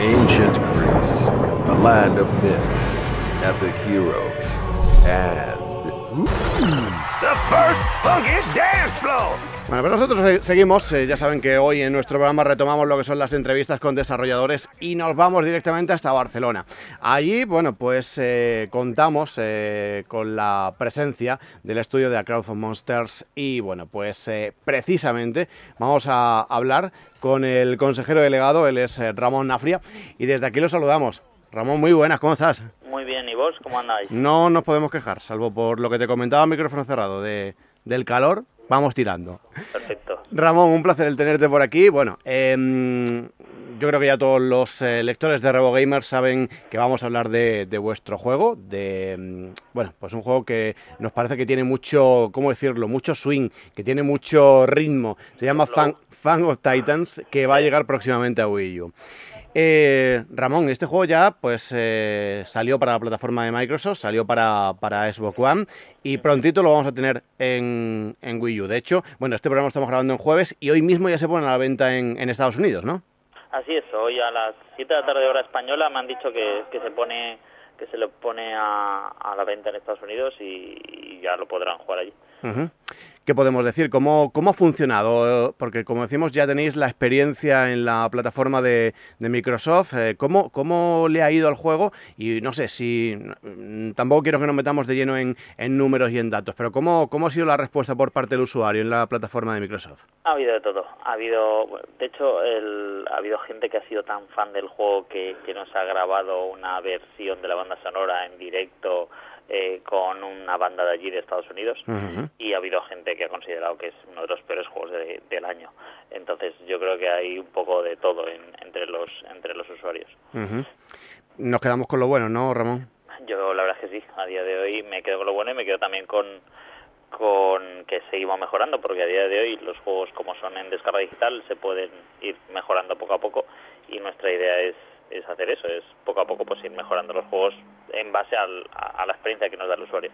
Ancient Greece, a land of myths, epic heroes, and... The first funky dance floor. Bueno, pero nosotros eh, seguimos, eh, ya saben que hoy en nuestro programa retomamos lo que son las entrevistas con desarrolladores y nos vamos directamente hasta Barcelona. Allí, bueno, pues eh, contamos eh, con la presencia del estudio de A Crowd of Monsters y, bueno, pues precisamente vamos a hablar con el consejero delegado, él es Ramón Nafria, y desde aquí lo saludamos. Ramón, muy buenas, ¿cómo estás? Muy bien, ¿y vos cómo andáis? No nos podemos quejar, salvo por lo que te comentaba micrófono cerrado, de, del calor, vamos tirando. Perfecto. Ramón, un placer el tenerte por aquí. Bueno, em, yo creo que ya todos los eh, lectores de Revo Gamer saben que vamos a hablar de, de vuestro juego, de em, bueno, pues un juego que nos parece que tiene mucho, ¿cómo decirlo? Mucho swing, que tiene mucho ritmo. Se llama Fan, Fan of Titans, que va a llegar próximamente a Wii U. Eh, Ramón, este juego ya pues eh, salió para la plataforma de Microsoft, salió para, para Xbox One y prontito lo vamos a tener en, Wii U. De hecho, bueno, este programa lo estamos grabando en jueves y hoy mismo ya se pone a la venta en, Estados Unidos, ¿no? Así es, hoy a las 7 de la tarde hora española me han dicho que, se pone que se lo pone a, la venta en Estados Unidos y ya lo podrán jugar allí. ¿Qué podemos decir? ¿Cómo, ¿Cómo ha funcionado? Porque como decimos, ya tenéis la experiencia en la plataforma de, de Microsoft. Eh, ¿cómo, ¿Cómo le ha ido al juego? Y no sé si... mm, Tampoco quiero que nos metamos de lleno en, números y en datos, pero ¿cómo, ¿cómo ha sido la respuesta por parte del usuario en la plataforma de Microsoft? Ha habido de todo. Ha habido, de hecho, el- ha habido gente que ha sido tan fan del juego que nos ha grabado una versión de la banda sonora en directo eh, con una banda de allí de Estados Unidos. Y ha habido gente que ha considerado que es uno de los peores juegos de- del año. Entonces yo creo que hay un poco de todo en- entre los entre los usuarios. Nos quedamos con lo bueno, ¿no, Ramón? Yo la verdad es que sí, a día de hoy me quedo con lo bueno y me quedo también con con que seguimos mejorando porque a día de hoy los juegos como son en descarga digital se pueden ir mejorando poco a poco y nuestra idea es es hacer eso, es poco a poco pues ir mejorando los juegos en base al- a, a la experiencia que nos da el usuario.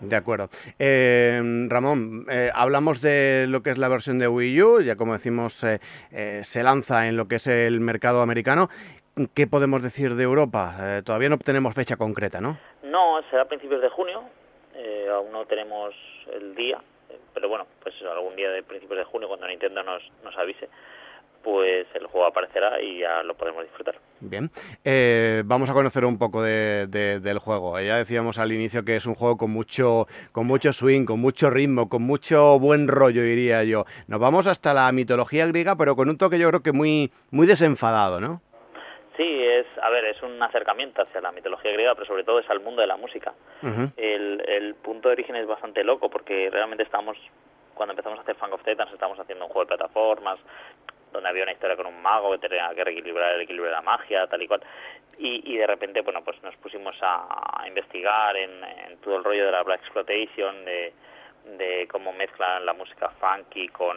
De acuerdo. Eh, Ramón, eh, hablamos de lo que es la versión de Wii U, ya como decimos, eh, se lanza en lo que es el mercado americano. ¿Qué podemos decir de Europa? Todavía no tenemos fecha concreta, ¿no? No, será a principios de junio, aún no tenemos el día, pero bueno, pues algún día de principios de junio cuando Nintendo nos, nos avise, pues el juego aparecerá y ya lo podemos disfrutar. Bien. Eh, vamos a conocer un poco de- de- del juego. Ya decíamos al inicio que es un juego con mucho, con mucho swing, con mucho ritmo, con mucho buen rollo, diría yo. Nos vamos hasta la mitología griega, pero con un toque yo creo que muy, muy desenfadado, ¿no? Sí, es, a ver, es un acercamiento hacia la mitología griega, pero sobre todo es al mundo de la música. El, el punto de origen es bastante loco porque realmente estamos, cuando empezamos a hacer Fang of Titans, estamos haciendo un juego de plataformas donde había una historia con un mago que tenía que reequilibrar el equilibrio de la magia, tal y cual. Y, y de repente, bueno, pues nos pusimos a, a investigar en, en todo el rollo de la Black Exploitation, de, de cómo mezclan la música funky con,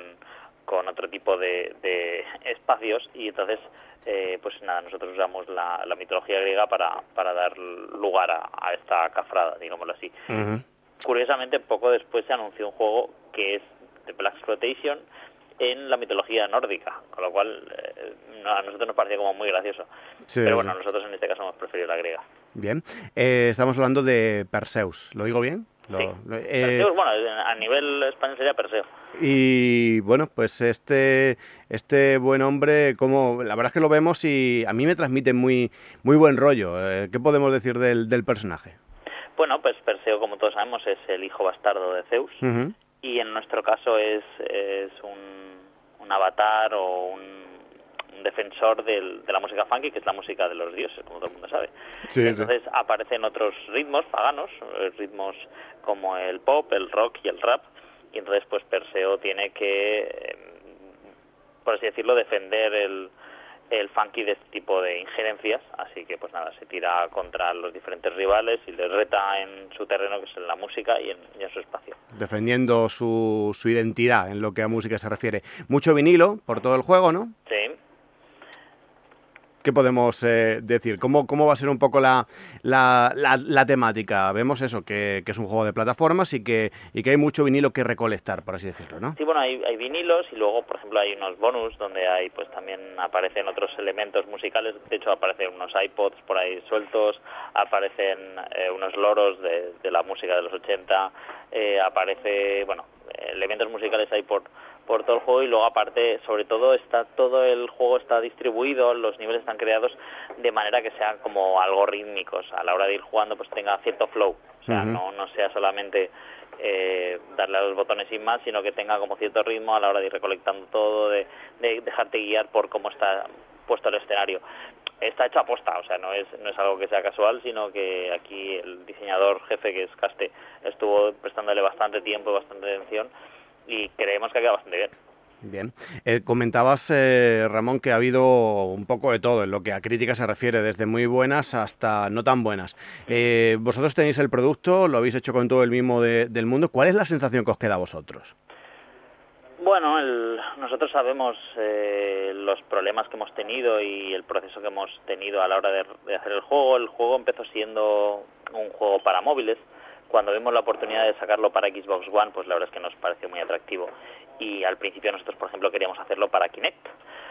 con otro tipo de, de espacios y entonces eh, pues nada, nosotros usamos la, la mitología griega para, para dar lugar a, a esta cafrada, digámoslo así. Curiosamente, poco después se anunció un juego que es de Black Exploitation en la mitología nórdica, con lo cual eh, a nosotros nos parecía como muy gracioso. Sí, Pero bueno, sí. nosotros en este caso hemos preferido la griega. Bien. Eh, estamos hablando de Perseus. ¿Lo digo bien? Lo- Sí. lo- eh, Perseus, bueno, a nivel español sería Perseo. y bueno, pues este, este buen hombre, como la verdad es que lo vemos y a mí me transmite muy, muy buen rollo. Eh, ¿Qué podemos decir del, del personaje? Bueno, pues Perseo, como todos sabemos, es el hijo bastardo de Zeus. Y en nuestro caso es, es un, un avatar o un, un defensor del- de la música funky, que es la música de los dioses, como todo el mundo sabe. Sí, sí. Entonces aparecen otros ritmos paganos, eh, ritmos como el pop, el rock y el rap, y entonces pues Perseo tiene que, eh, por así decirlo, defender el, el funky de este tipo de injerencias, así que pues nada, se tira contra los diferentes rivales y les reta en su terreno, que es en la música y en, y en su espacio. Defendiendo su, su identidad en lo que a música se refiere. Mucho vinilo por todo el juego, ¿no? Sí, ¿Qué podemos eh, decir? ¿Cómo, ¿Cómo va a ser un poco la, la, la- la temática? Vemos eso, que, que es un juego de plataformas y que, y que hay mucho vinilo que recolectar, por así decirlo, ¿no? Sí, bueno, hay, hay vinilos y luego, por ejemplo, hay unos bonus donde hay, pues también aparecen otros elementos musicales. De hecho, aparecen unos iPods por ahí sueltos, aparecen eh, unos loros de, de la música de los 80, eh, aparece, bueno, elementos musicales hay por por todo el juego y luego aparte sobre todo está todo el juego está distribuido los niveles están creados de manera que sean como algo rítmicos. A la hora de ir jugando pues tenga cierto flow. O sea no no sea solamente eh, darle a los botones sin más, sino que tenga como cierto ritmo a la hora de ir recolectando todo, de, de dejarte guiar por cómo está puesto el escenario. Está hecho a posta, o sea, no es, no es algo que sea casual, sino que aquí el diseñador jefe, que es Caste, estuvo prestándole bastante tiempo y bastante atención y creemos que ha quedado bastante bien. Bien. Eh, comentabas, eh, Ramón, que ha habido un poco de todo en lo que a crítica se refiere, desde muy buenas hasta no tan buenas. Eh, vosotros tenéis el producto, lo habéis hecho con todo el mismo de- del mundo. ¿Cuál es la sensación que os queda a vosotros? Bueno, el- nosotros sabemos eh, los problemas que hemos tenido y el proceso que hemos tenido a la hora de, de hacer el juego. El juego empezó siendo un juego para móviles. Cuando vimos la oportunidad de sacarlo para Xbox One, pues la verdad es que nos pareció muy atractivo. Y al principio nosotros, por ejemplo, queríamos hacerlo para Kinect.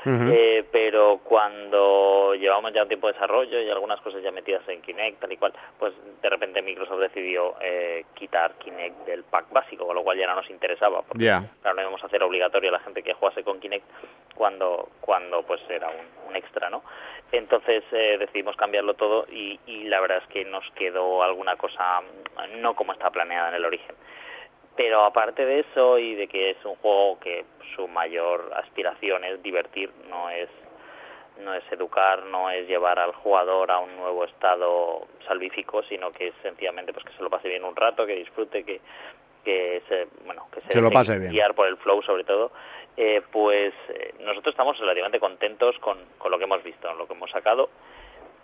Eh, pero cuando llevamos ya un tiempo de desarrollo y algunas cosas ya metidas en Kinect, tal y cual, pues de repente Microsoft decidió eh, quitar Kinect del pack básico, con lo cual ya no nos interesaba. Porque, Ya. Claro, no íbamos a hacer obligatorio a la gente que jugase con Kinect cuando, cuando pues era un, un extra, ¿no? Entonces eh, decidimos cambiarlo todo y, y la verdad es que nos quedó alguna cosa mm, no como está planeada en el origen. Pero aparte de eso y de que es un juego que su mayor aspiración es divertir, no es no es educar, no es llevar al jugador a un nuevo estado salvífico, sino que es sencillamente pues que se lo pase bien un rato, que disfrute, que que se bueno que se, Se lo pase bien. guiar por el flow sobre todo. Eh, pues eh, nosotros estamos relativamente contentos con, con lo que hemos visto, lo que hemos sacado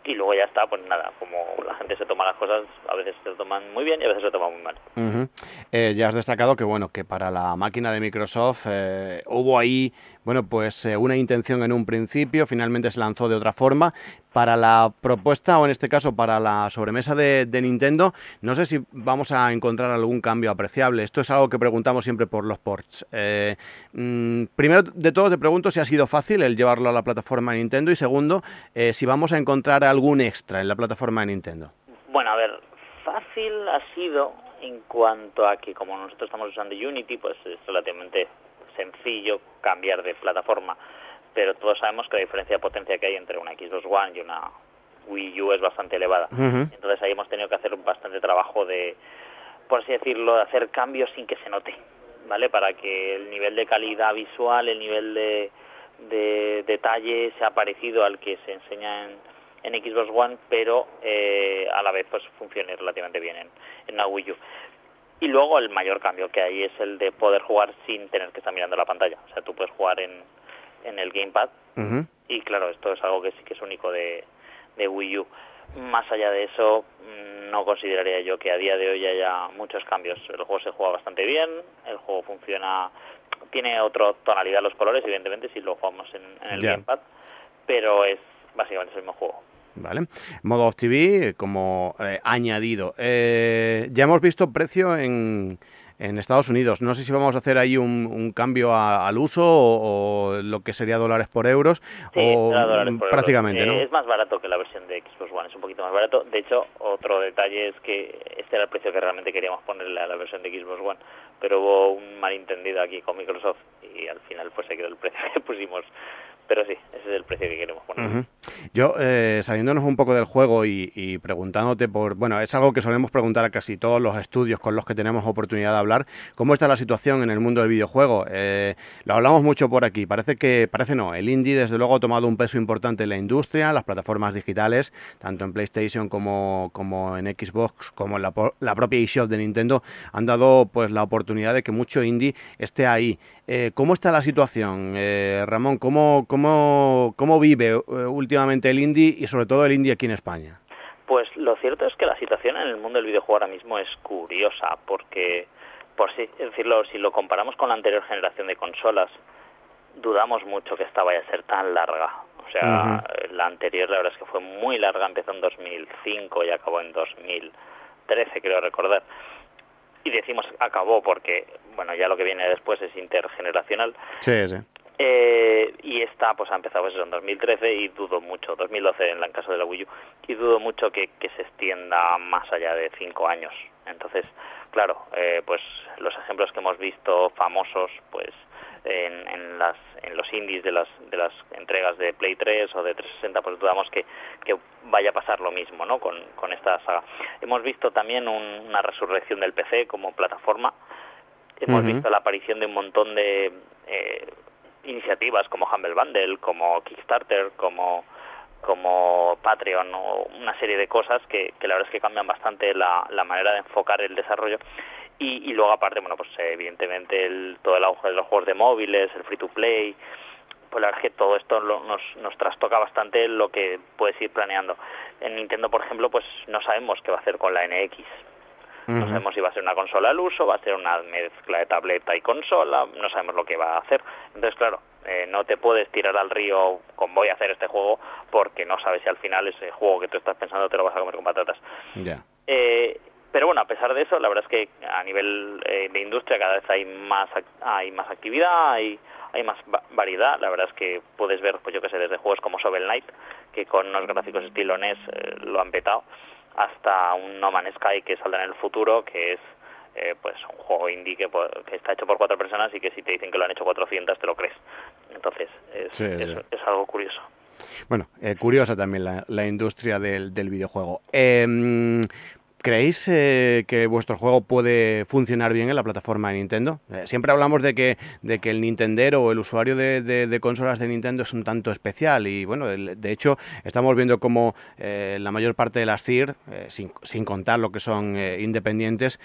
y luego ya está, pues nada, como la gente se toma las cosas, a veces se toman muy bien y a veces se toman muy mal. Eh, ya has destacado que bueno que para la máquina de Microsoft eh, hubo ahí bueno pues eh, una intención en un principio, finalmente se lanzó de otra forma. Para la propuesta o en este caso para la sobremesa de, de Nintendo, no sé si vamos a encontrar algún cambio apreciable. Esto es algo que preguntamos siempre por los ports. Eh, mm, primero de todo te pregunto si ha sido fácil el llevarlo a la plataforma de Nintendo y segundo eh, si vamos a encontrar algún extra en la plataforma de Nintendo. Bueno, a ver, fácil ha sido en cuanto a que como nosotros estamos usando Unity, pues es relativamente sencillo cambiar de plataforma, pero todos sabemos que la diferencia de potencia que hay entre una Xbox One y una Wii U es bastante elevada. Entonces ahí hemos tenido que hacer bastante trabajo de, por así decirlo, de hacer cambios sin que se note, ¿vale? Para que el nivel de calidad visual, el nivel de, de detalle sea parecido al que se enseña en, en Xbox One, pero eh, a la vez pues funcione relativamente bien en, en una Wii U. Y luego el mayor cambio que hay es el de poder jugar sin tener que estar mirando la pantalla. O sea, tú puedes jugar en, en el gamepad Ujú. y claro, esto es algo que sí que es único de, de Wii U. Más allá de eso, mm, no consideraría yo que a día de hoy haya muchos cambios. El juego se juega bastante bien, el juego funciona, tiene otra tonalidad los colores, evidentemente, si lo jugamos en, en el Ya. gamepad, pero es básicamente el mismo juego. ¿Vale? Modo Off TV como eh, añadido. Eh, ya hemos visto precio en, en Estados Unidos. No sé si vamos a hacer ahí un, un cambio a- al uso o, o lo que sería dólares por euros Sí, o será dólares por prácticamente, euros. ¿no? Eh, Es más barato que la versión de Xbox One, es un poquito más barato. De hecho, otro detalle es que este era el precio que realmente queríamos ponerle a la versión de Xbox One, pero hubo un malentendido aquí con Microsoft y al final pues se quedó el precio que pusimos. Pero sí, ese es el precio que queremos poner. Yo, eh, saliéndonos un poco del juego y, preguntándote por, bueno, es algo que solemos preguntar a casi todos los estudios con los que tenemos oportunidad de hablar, ¿cómo está la situación en el mundo del videojuego? Eh, lo hablamos mucho por aquí, parece que, parece no, el indie desde luego ha tomado un peso importante en la industria, las plataformas digitales, tanto en PlayStation como, como en Xbox, como en la, propia eShop de Nintendo, han dado pues la oportunidad de que mucho indie esté ahí. Eh, ¿Cómo está la situación, eh, Ramón? ¿Cómo, cómo, cómo vive eh, últimamente el indie y sobre todo el indie aquí en España? Pues lo cierto es que la situación en el mundo del videojuego ahora mismo es curiosa, porque, por así decirlo, si lo comparamos con la anterior generación de consolas, dudamos mucho que esta vaya a ser tan larga. O sea, la anterior la verdad es que fue muy larga, empezó en 2005 y acabó en 2013, creo recordar. Y decimos acabó porque, bueno, ya lo que viene después es intergeneracional. Sí, sí. Eh, y esta pues ha empezado pues, en 2013 y dudo mucho, 2012 en el caso de la Wii U, y dudo mucho que, que se extienda más allá de cinco años. Entonces, claro, eh, pues los ejemplos que hemos visto famosos, pues en, en, las, en los indies de las, de las entregas de Play 3 o de 360, pues dudamos que, que vaya a pasar lo mismo ¿no? con, con esta saga. Hemos visto también una resurrección del PC como plataforma, hemos visto la aparición de un montón de eh, iniciativas como Humble Bundle, como Kickstarter, como como Patreon o una serie de cosas que, que la verdad es que cambian bastante la, la manera de enfocar el desarrollo y, y luego aparte, bueno, pues evidentemente el, todo el auge de los juegos de móviles, el free to play, pues la verdad es que todo esto lo, nos, nos trastoca bastante lo que puedes ir planeando. En Nintendo, por ejemplo, pues no sabemos qué va a hacer con la NX. No sabemos si va a ser una consola al uso, va a ser una mezcla de tableta y consola, no sabemos lo que va a hacer. Entonces, claro, eh, no te puedes tirar al río con voy a hacer este juego porque no sabes si al final ese juego que tú estás pensando te lo vas a comer con patatas. Eh, pero bueno, a pesar de eso, la verdad es que a nivel eh, de industria cada vez hay más hay más actividad, hay hay más variedad. La verdad es que puedes ver, pues yo que sé, desde juegos como Shovel Knight, que con unos gráficos estilo NES lo han petado, hasta un No Man's Sky que saldrá en el futuro, que es eh, pues un juego indie que, que, está hecho por cuatro personas y que si te dicen que lo han hecho 400 te lo crees. Entonces es, Sí, es, sí. es algo curioso. Bueno, eh, curiosa también la, la industria del, del videojuego. Em, ¿Creéis eh, que vuestro juego puede funcionar bien en la plataforma de Nintendo? Eh, siempre hablamos de que, de que el Nintendero o el usuario de, consolas de Nintendo es un tanto especial y bueno, de hecho estamos viendo como eh, la mayor parte de las CIR, eh, sin, contar lo que son independientes,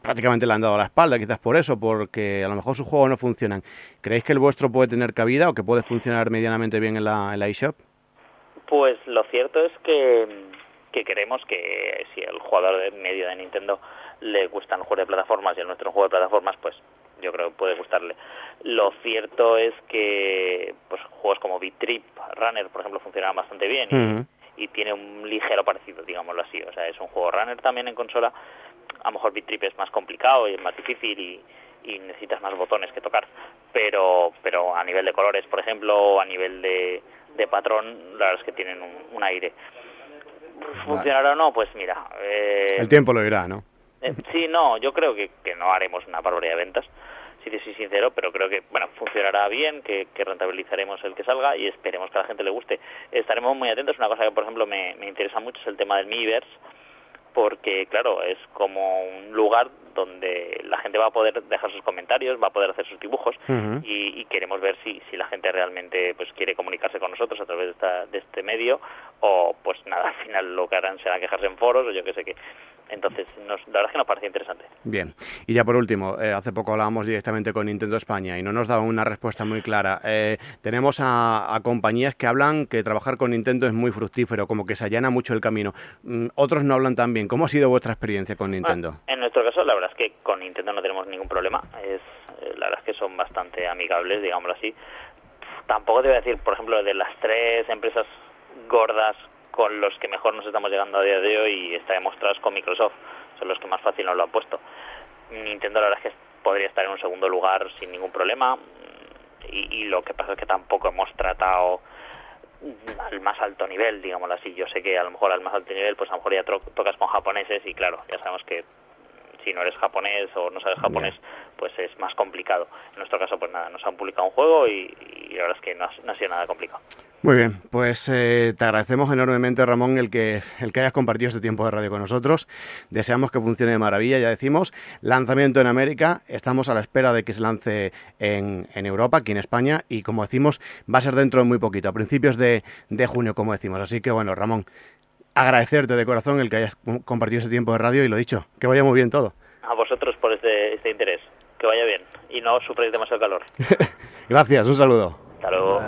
prácticamente le han dado la espalda, quizás por eso, porque a lo mejor sus juegos no funcionan. ¿Creéis que el vuestro puede tener cabida o que puede funcionar medianamente bien en la, en la eShop? Pues lo cierto es que, que queremos que si el jugador de medio de Nintendo le gustan los juegos de plataformas y el nuestro juego de plataformas, pues yo creo que puede gustarle. Lo cierto es que pues juegos como Beat Trip, Runner, por ejemplo, funcionan bastante bien y, tiene un ligero parecido, digámoslo así. O sea, es un juego runner también en consola. A lo mejor Beat Trip es más complicado y es más difícil y, y necesitas más botones que tocar. Pero, pero a nivel de colores, por ejemplo, o a nivel de, de patrón, la verdad es que tienen un, un aire. ¿Funcionará o no? Pues mira. eh, El tiempo lo dirá, ¿no? eh, sí, no, yo creo que, que no haremos una barbaridad de ventas, si te soy sincero, pero creo que bueno funcionará bien, que, que rentabilizaremos el que salga y esperemos que a la gente le guste. Estaremos muy atentos. Una cosa que, por ejemplo, me, me interesa mucho es el tema del Miiverse, porque, claro, es como un lugar donde la gente va a poder dejar sus comentarios, va a poder hacer sus dibujos y, y queremos ver si, si la gente realmente pues quiere comunicarse con nosotros a través de, esta- de este medio o pues nada, al final lo que harán será quejarse en foros o yo qué sé qué. Entonces, nos, la verdad es que nos parece interesante. Bien. Y ya por último, eh, hace poco hablábamos directamente con Nintendo España y no nos daban una respuesta muy clara. Eh, tenemos a, a compañías que hablan que trabajar con Nintendo es muy fructífero, como que se allana mucho el camino. Mm, otros no hablan tan bien. ¿Cómo ha sido vuestra experiencia con Nintendo? Bueno, en nuestro caso, la verdad es que con Nintendo no tenemos ningún problema. Es, eh, la verdad es que son bastante amigables, digámoslo así. Tampoco te voy a decir, por ejemplo, de las tres empresas gordas con los que mejor nos estamos llegando a día de hoy y está demostrado con Microsoft. Son los que más fácil nos lo han puesto. Nintendo la verdad es que podría estar en un segundo lugar sin ningún problema. Y, y lo que pasa es que tampoco hemos tratado al más alto nivel, digámoslo así. Yo sé que a lo mejor al más alto nivel, pues a lo mejor ya tocas con japoneses y claro, ya sabemos que si no eres japonés o no sabes japonés, pues es más complicado. En nuestro caso, pues nada, nos han publicado un juego y, y la verdad es que no ha, no ha sido nada complicado. Muy bien, pues eh, te agradecemos enormemente, Ramón, el que, el que hayas compartido este tiempo de radio con nosotros. Deseamos que funcione de maravilla, ya decimos. Lanzamiento en América, estamos a la espera de que se lance en, en Europa, aquí en España, y como decimos, va a ser dentro de muy poquito, a principios de, de junio, como decimos. Así que bueno, Ramón, agradecerte de corazón el que hayas com- compartido este tiempo de radio y lo dicho, que vaya muy bien todo. A vosotros por este, este interés que vaya bien y no sufréis demasiado calor. Gracias, un saludo. Hasta luego.